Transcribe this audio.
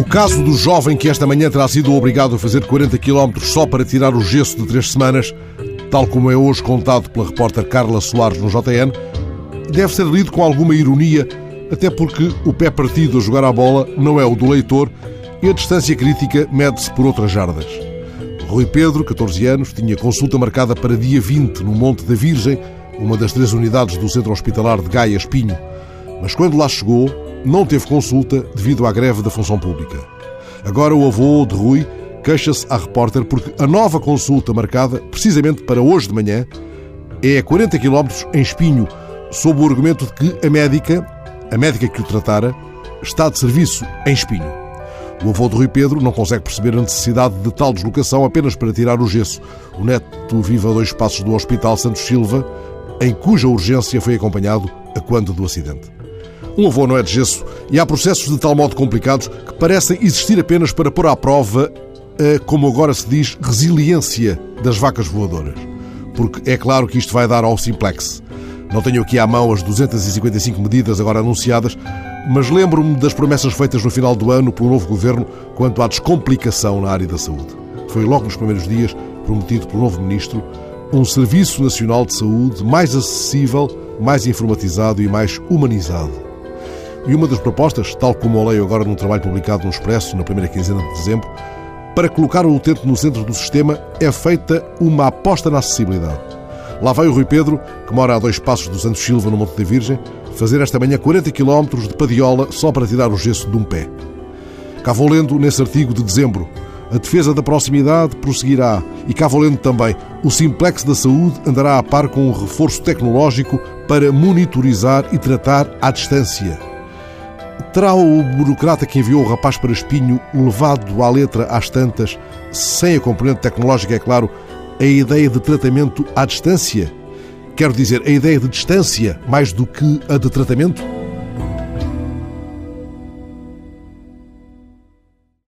O caso do jovem que esta manhã terá sido obrigado a fazer 40 km só para tirar o gesso de três semanas, tal como é hoje contado pela repórter Carla Soares no JN, deve ser lido com alguma ironia, até porque o pé partido a jogar a bola não é o do leitor e a distância crítica mede-se por outras jardas. Rui Pedro, 14 anos, tinha consulta marcada para dia 20 no Monte da Virgem, uma das três unidades do Centro Hospitalar de Gaia Espinho. Mas quando lá chegou, não teve consulta devido à greve da função pública. Agora o avô de Rui queixa-se à repórter porque a nova consulta marcada, precisamente para hoje de manhã, é a 40 km em Espinho, sob o argumento de que a médica, a médica que o tratara, está de serviço em Espinho. O avô de Rui Pedro não consegue perceber a necessidade de tal deslocação apenas para tirar o gesso. O neto vive a dois passos do Hospital Santos Silva, em cuja urgência foi acompanhado a quando do acidente. Um avô não é de gesso e há processos de tal modo complicados que parecem existir apenas para pôr à prova a, como agora se diz, resiliência das vacas voadoras. Porque é claro que isto vai dar ao simplex. Não tenho aqui à mão as 255 medidas agora anunciadas, mas lembro-me das promessas feitas no final do ano pelo novo governo quanto à descomplicação na área da saúde. Foi logo nos primeiros dias prometido pelo novo ministro um Serviço Nacional de Saúde mais acessível, mais informatizado e mais humanizado. E uma das propostas, tal como eu leio agora num trabalho publicado no Expresso na primeira quinzena de dezembro, para colocar o utente no centro do sistema é feita uma aposta na acessibilidade. Lá vai o Rui Pedro, que mora a dois passos do Santos Silva, no Monte da Virgem, fazer esta manhã 40 km de padiola só para tirar o gesso de um pé. Cá vou lendo nesse artigo de dezembro. A defesa da proximidade prosseguirá e cá vou lendo também. O Simplex da Saúde andará a par com um reforço tecnológico para monitorizar e tratar à distância. Terá o burocrata que enviou o rapaz para Espinho levado à letra às tantas, sem a componente tecnológica, é claro, a ideia de tratamento à distância? Quero dizer, a ideia de distância mais do que a de tratamento?